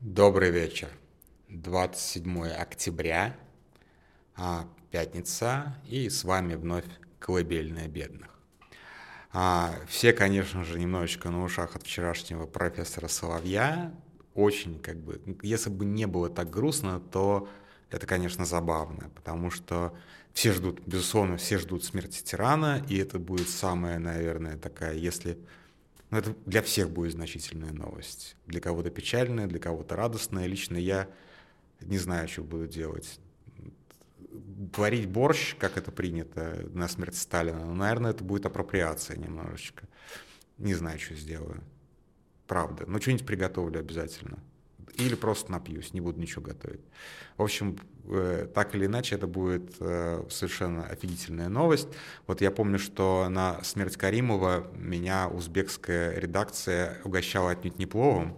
Добрый вечер. 27 октября, а, пятница, и с вами вновь колыбельная бедных. А, все, конечно же, немножечко на ушах от вчерашнего профессора Соловья. Очень, как бы, если бы не было так грустно, то это, конечно, забавно, потому что все ждут, безусловно, все ждут смерти тирана, и это будет самая, наверное, такая, если но это для всех будет значительная новость. Для кого-то печальная, для кого-то радостная. Лично я не знаю, что буду делать. Варить борщ, как это принято на смерть Сталина, ну, наверное, это будет апроприация немножечко. Не знаю, что сделаю. Правда. Но что-нибудь приготовлю обязательно. Или просто напьюсь, не буду ничего готовить. В общем, э, так или иначе, это будет э, совершенно офигительная новость. Вот я помню, что на смерть Каримова меня узбекская редакция угощала отнюдь не пловом,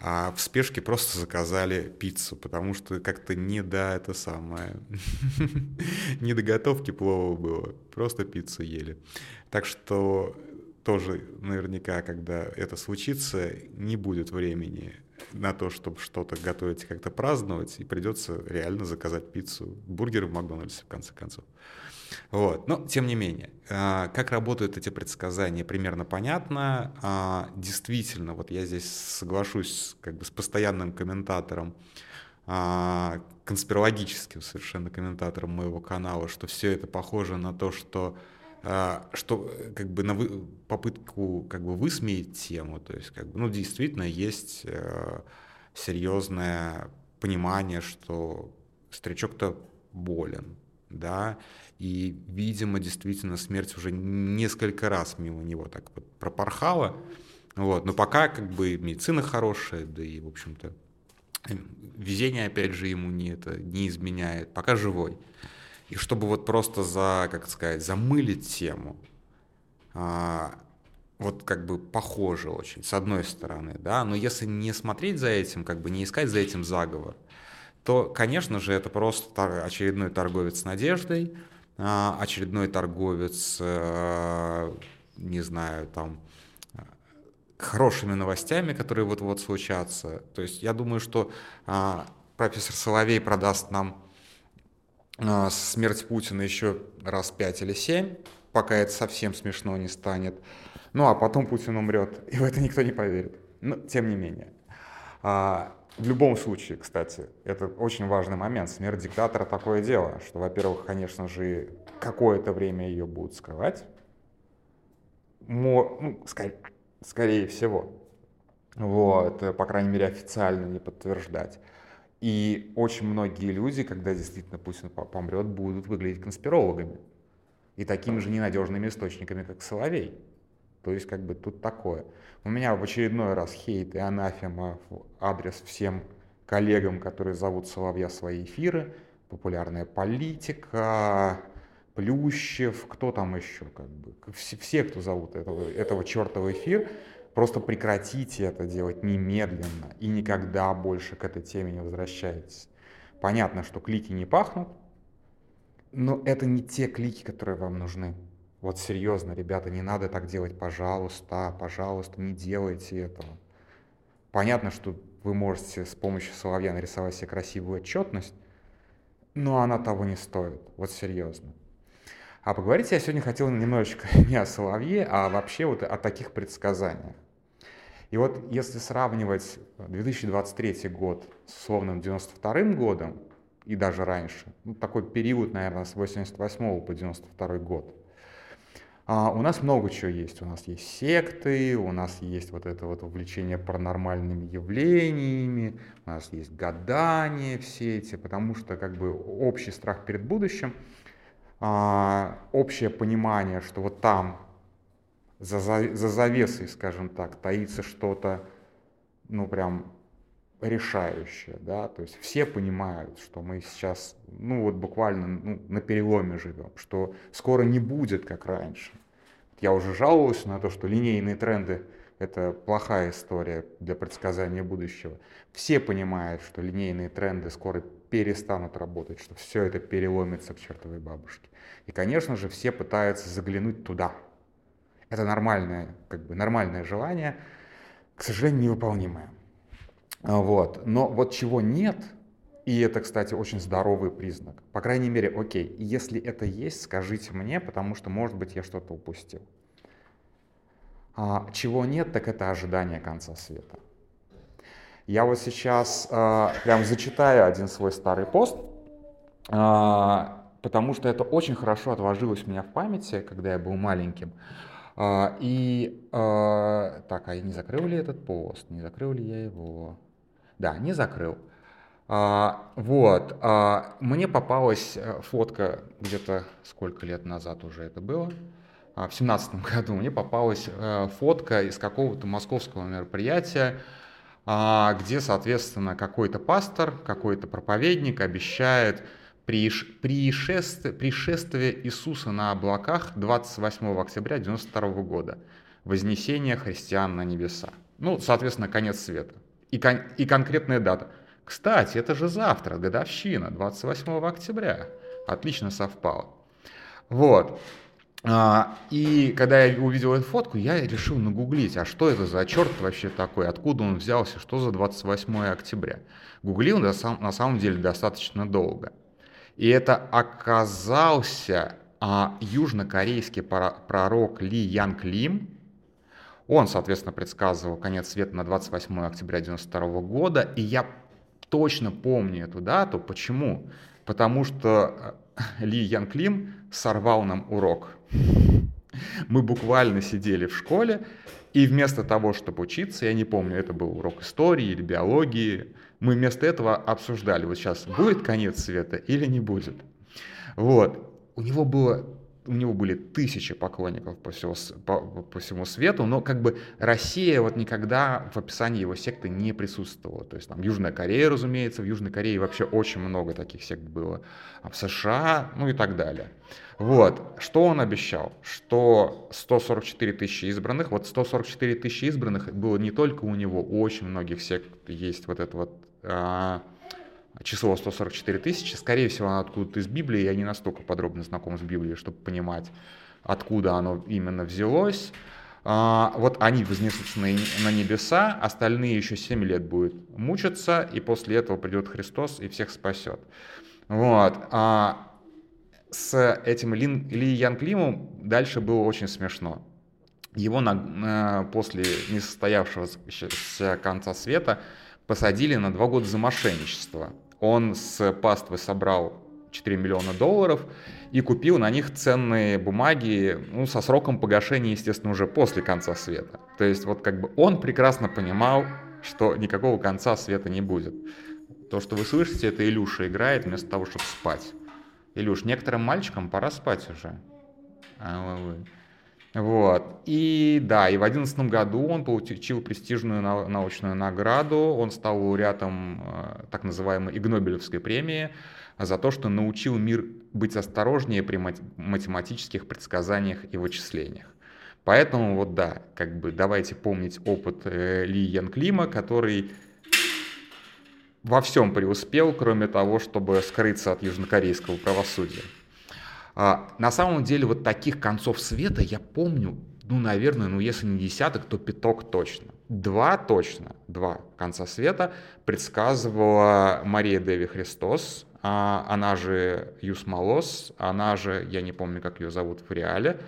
а в спешке просто заказали пиццу, потому что как-то не до это самое, не до готовки плова было, просто пиццу ели. Так что тоже наверняка, когда это случится, не будет времени на то, чтобы что-то готовить и как-то праздновать, и придется реально заказать пиццу, бургеры в Макдональдсе, в конце концов. Вот. Но, тем не менее, а, как работают эти предсказания, примерно понятно. А, действительно, вот я здесь соглашусь как бы с постоянным комментатором, а, конспирологическим совершенно комментатором моего канала, что все это похоже на то, что что э, как бы на вы, попытку как бы высмеять тему, то есть как бы, ну, действительно есть э, серьезное понимание, что старичок-то болен, да, и, видимо, действительно смерть уже несколько раз мимо него так вот пропорхала, вот, но пока как бы медицина хорошая, да и, в общем-то, везение, опять же, ему не, это, не изменяет, пока живой. И чтобы вот просто за, как сказать, замылить тему, а, вот как бы похоже очень, с одной стороны, да, но если не смотреть за этим, как бы не искать за этим заговор, то, конечно же, это просто очередной торговец надеждой, а, очередной торговец, э, не знаю, там, хорошими новостями, которые вот-вот случатся. То есть я думаю, что а, профессор Соловей продаст нам смерть Путина еще раз пять или семь, пока это совсем смешно не станет. Ну а потом Путин умрет, и в это никто не поверит. Но тем не менее. А, в любом случае, кстати, это очень важный момент. Смерть диктатора такое дело, что, во-первых, конечно же, какое-то время ее будут скрывать. Мо, ну, скорее, скорее всего. Вот, по крайней мере, официально не подтверждать. И очень многие люди, когда действительно Путин помрет, будут выглядеть конспирологами. И такими же ненадежными источниками, как Соловей. То есть как бы тут такое. У меня в очередной раз хейт и анафема в адрес всем коллегам, которые зовут Соловья свои эфиры, популярная политика, Плющев, кто там еще, как бы, все, все кто зовут этого, этого чертова эфир, Просто прекратите это делать немедленно и никогда больше к этой теме не возвращайтесь. Понятно, что клики не пахнут, но это не те клики, которые вам нужны. Вот серьезно, ребята, не надо так делать, пожалуйста, пожалуйста, не делайте этого. Понятно, что вы можете с помощью соловья нарисовать себе красивую отчетность, но она того не стоит, вот серьезно. А поговорить я сегодня хотел немножечко не о соловье, а вообще вот о таких предсказаниях. И вот если сравнивать 2023 год с условным 92 годом и даже раньше, ну, такой период, наверное, с 88 по 92 год, а, у нас много чего есть. У нас есть секты, у нас есть вот это вот увлечение паранормальными явлениями, у нас есть гадания все эти, потому что как бы общий страх перед будущим, а, общее понимание, что вот там за, за завесой, скажем так, таится что-то, ну, прям решающее, да, то есть все понимают, что мы сейчас, ну, вот буквально ну, на переломе живем, что скоро не будет, как раньше. Я уже жаловался на то, что линейные тренды – это плохая история для предсказания будущего. Все понимают, что линейные тренды скоро перестанут работать, что все это переломится к чертовой бабушке. И, конечно же, все пытаются заглянуть туда – это нормальное, как бы нормальное желание, к сожалению, невыполнимое. Вот. Но вот чего нет, и это, кстати, очень здоровый признак. По крайней мере, окей, если это есть, скажите мне, потому что, может быть, я что-то упустил. А, чего нет, так это ожидание конца света. Я вот сейчас э, прям зачитаю один свой старый пост, э, потому что это очень хорошо отложилось у меня в памяти, когда я был маленьким. Э, и э, так, а я не закрыл ли этот пост? Не закрыл ли я его? Да, не закрыл. А, вот, а, мне попалась э, фотка где-то сколько лет назад уже это было, а, в семнадцатом году мне попалась а, фотка из какого-то московского мероприятия, а, где, соответственно, какой-то пастор, какой-то проповедник обещает пришествие, Иисуса на облаках 28 октября 1992 года, вознесение христиан на небеса. Ну, соответственно, конец света. И, кон- и конкретная дата. Кстати, это же завтра, годовщина, 28 октября. Отлично совпало. Вот. А, и когда я увидел эту фотку, я решил нагуглить, а что это за черт вообще такой, откуда он взялся, что за 28 октября. Гуглил на самом деле достаточно долго. И это оказался а, южнокорейский пророк Ли Янг Лим. Он, соответственно, предсказывал конец света на 28 октября 1992 года. И я точно помню эту дату. Почему? Потому что э, Ли Янг Лим сорвал нам урок. Мы буквально сидели в школе, и вместо того, чтобы учиться, я не помню, это был урок истории или биологии, мы вместо этого обсуждали, вот сейчас будет конец света или не будет. Вот. У него было у него были тысячи поклонников по, всего, по, по всему свету, но как бы Россия вот никогда в описании его секты не присутствовала. То есть там Южная Корея, разумеется, в Южной Корее вообще очень много таких сект было, а в США, ну и так далее. Вот, что он обещал? Что 144 тысячи избранных, вот 144 тысячи избранных было не только у него, у очень многих сект есть вот это вот число 144 тысячи, скорее всего, оно откуда-то из Библии, я не настолько подробно знаком с Библией, чтобы понимать, откуда оно именно взялось. А, вот они вознесутся на небеса, остальные еще 7 лет будут мучиться, и после этого придет Христос и всех спасет. Вот. А с этим Лин, Ли Ян Климом дальше было очень смешно. Его на, после несостоявшегося конца света посадили на два года за мошенничество. Он с паствы собрал 4 миллиона долларов и купил на них ценные бумаги, ну, со сроком погашения, естественно, уже после конца света. То есть вот как бы он прекрасно понимал, что никакого конца света не будет. То, что вы слышите, это Илюша играет вместо того, чтобы спать. Илюш, некоторым мальчикам пора спать уже. А вы... Вот. И да, и в 2011 году он получил престижную научную награду. Он стал лауреатом э, так называемой Игнобелевской премии за то, что научил мир быть осторожнее при математических предсказаниях и вычислениях. Поэтому вот да, как бы давайте помнить опыт э, Ли Ян Клима, который во всем преуспел, кроме того, чтобы скрыться от южнокорейского правосудия. А, на самом деле вот таких концов света я помню, ну, наверное, ну, если не десяток, то пяток точно. Два точно, два конца света предсказывала Мария Деви Христос, а, она же Юс Малос, она же, я не помню, как ее зовут в реале,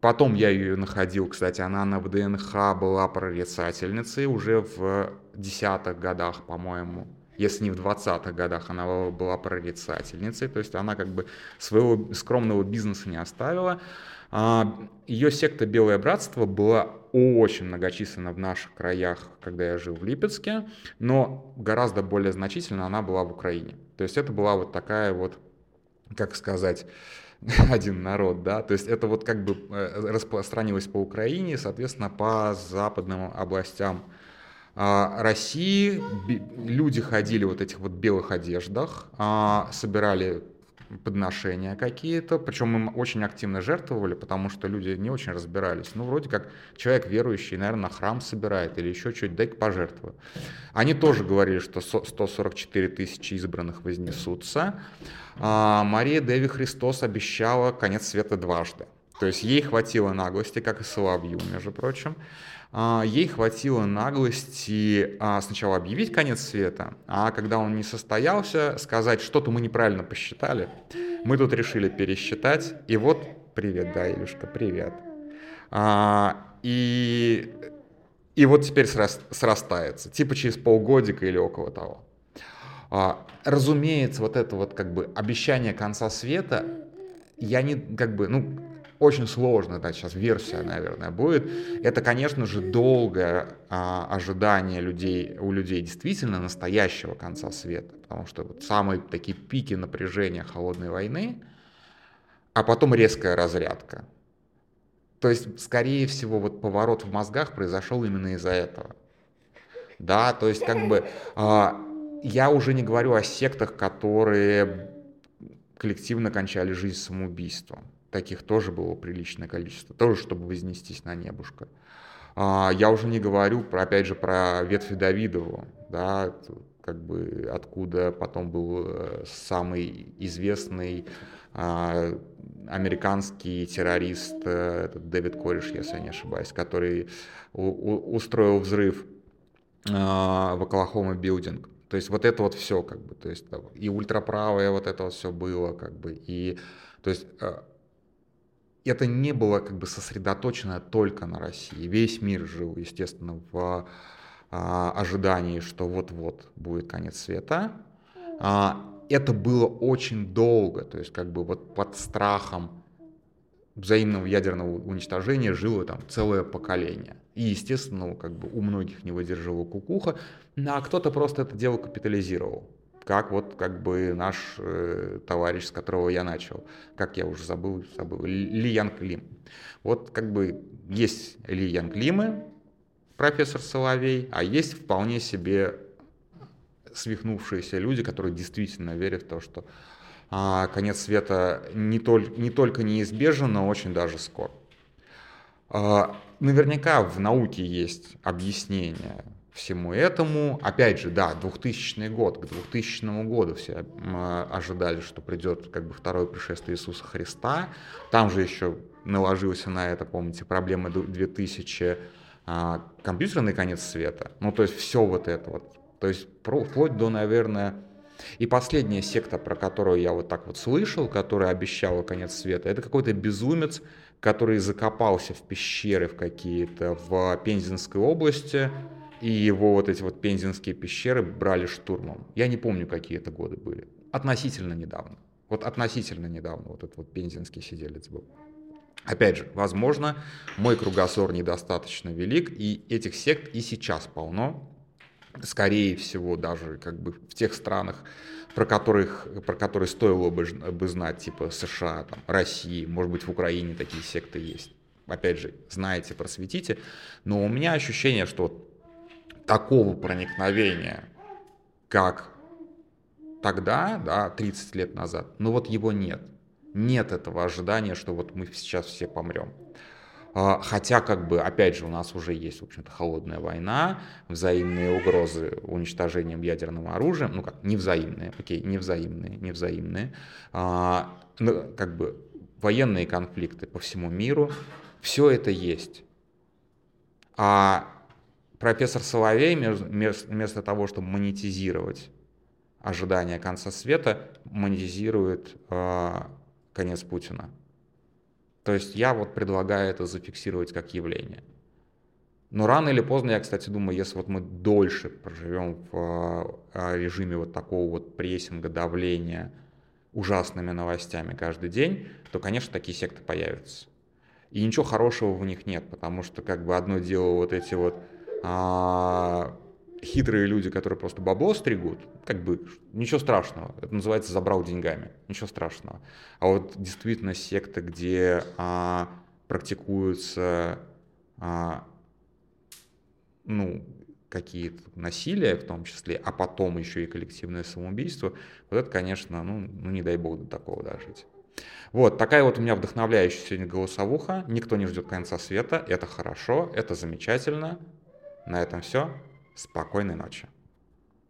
Потом я ее находил, кстати, она на ВДНХ была прорицательницей уже в десятых годах, по-моему, если не в 20-х годах она была прорицательницей, то есть она как бы своего скромного бизнеса не оставила. А, Ее секта «Белое братство» была очень многочисленна в наших краях, когда я жил в Липецке, но гораздо более значительно она была в Украине. То есть это была вот такая вот, как сказать, один народ, да, то есть это вот как бы э, распространилось по Украине, соответственно, по западным областям России люди ходили вот этих вот белых одеждах, а, собирали подношения какие-то, причем им очень активно жертвовали, потому что люди не очень разбирались. Ну, вроде как человек верующий, наверное, на храм собирает или еще что-то, дай-ка пожертвую. Они тоже говорили, что 144 тысячи избранных вознесутся. А Мария Деви Христос обещала конец света дважды. То есть ей хватило наглости, как и Соловью, между прочим, а, ей хватило наглости а, сначала объявить конец света, а когда он не состоялся, сказать, что-то мы неправильно посчитали. Мы тут решили пересчитать, и вот, привет, да, Илюшка, привет. А, и, и вот теперь срастается, типа через полгодика или около того. Разумеется, вот это вот как бы обещание конца света, я не, как бы, ну, очень сложно, да, сейчас версия, наверное, будет. Это, конечно же, долгое а, ожидание людей, у людей действительно настоящего конца света, потому что вот самые такие пики напряжения холодной войны, а потом резкая разрядка. То есть, скорее всего, вот поворот в мозгах произошел именно из-за этого. Да, то есть, как бы, а, я уже не говорю о сектах, которые коллективно кончали жизнь самоубийством таких тоже было приличное количество, тоже чтобы вознестись на небушка. А, я уже не говорю, про, опять же, про ветви Давидову, да, как бы откуда потом был э, самый известный а, американский террорист э, этот Дэвид Кореш, если я не ошибаюсь, который устроил взрыв а, в Оклахома билдинг. То есть вот это вот все, как бы, то есть и ультраправое вот это вот все было, как бы, и, то есть э, это не было как бы сосредоточено только на России. Весь мир жил, естественно, в а, ожидании, что вот-вот будет конец света. А, это было очень долго, то есть как бы вот под страхом взаимного ядерного уничтожения жило там целое поколение. И, естественно, как бы у многих не выдерживала кукуха, а кто-то просто это дело капитализировал как вот как бы наш э, товарищ, с которого я начал, как я уже забыл, забыл, Ли Янг Лим. Вот как бы есть Ли Янг Лимы, профессор Соловей, а есть вполне себе свихнувшиеся люди, которые действительно верят в то, что а, конец света не, толь, не только неизбежен, но очень даже скоро. А, наверняка в науке есть объяснение всему этому. Опять же, да, 2000 год, к 2000 году все ожидали, что придет как бы второе пришествие Иисуса Христа. Там же еще наложился на это, помните, проблема 2000 а, компьютерный конец света. Ну, то есть все вот это вот. То есть про, вплоть до, наверное, и последняя секта, про которую я вот так вот слышал, которая обещала конец света, это какой-то безумец, который закопался в пещеры в какие-то в Пензенской области, и его вот эти вот пензенские пещеры брали штурмом. Я не помню, какие это годы были. Относительно недавно. Вот относительно недавно вот этот вот пензенский сиделец был. Опять же, возможно, мой кругозор недостаточно велик, и этих сект и сейчас полно. Скорее всего, даже как бы в тех странах, про, которых, про которые стоило бы, бы знать, типа США, там, России, может быть, в Украине такие секты есть. Опять же, знаете, просветите. Но у меня ощущение, что такого проникновения, как тогда, да, 30 лет назад, но вот его нет. Нет этого ожидания, что вот мы сейчас все помрем. А, хотя, как бы, опять же, у нас уже есть, в общем-то, холодная война, взаимные угрозы уничтожением ядерным оружием, ну как, невзаимные, окей, невзаимные, невзаимные, а, ну, как бы, военные конфликты по всему миру, все это есть. А профессор Соловей вместо того, чтобы монетизировать ожидания конца света, монетизирует э, конец Путина. То есть я вот предлагаю это зафиксировать как явление. Но рано или поздно, я, кстати, думаю, если вот мы дольше проживем в э, режиме вот такого вот прессинга, давления, ужасными новостями каждый день, то, конечно, такие секты появятся. И ничего хорошего в них нет, потому что как бы одно дело вот эти вот а, хитрые люди, которые просто бабло стригут, как бы ничего страшного. Это называется забрал деньгами. Ничего страшного. А вот действительно секта, где а, практикуются а, ну, какие-то насилия в том числе, а потом еще и коллективное самоубийство, вот это, конечно, ну, ну не дай бог до такого дожить. Вот, такая вот у меня вдохновляющая сегодня голосовуха. Никто не ждет конца света. Это хорошо, это замечательно. На этом все. Спокойной ночи.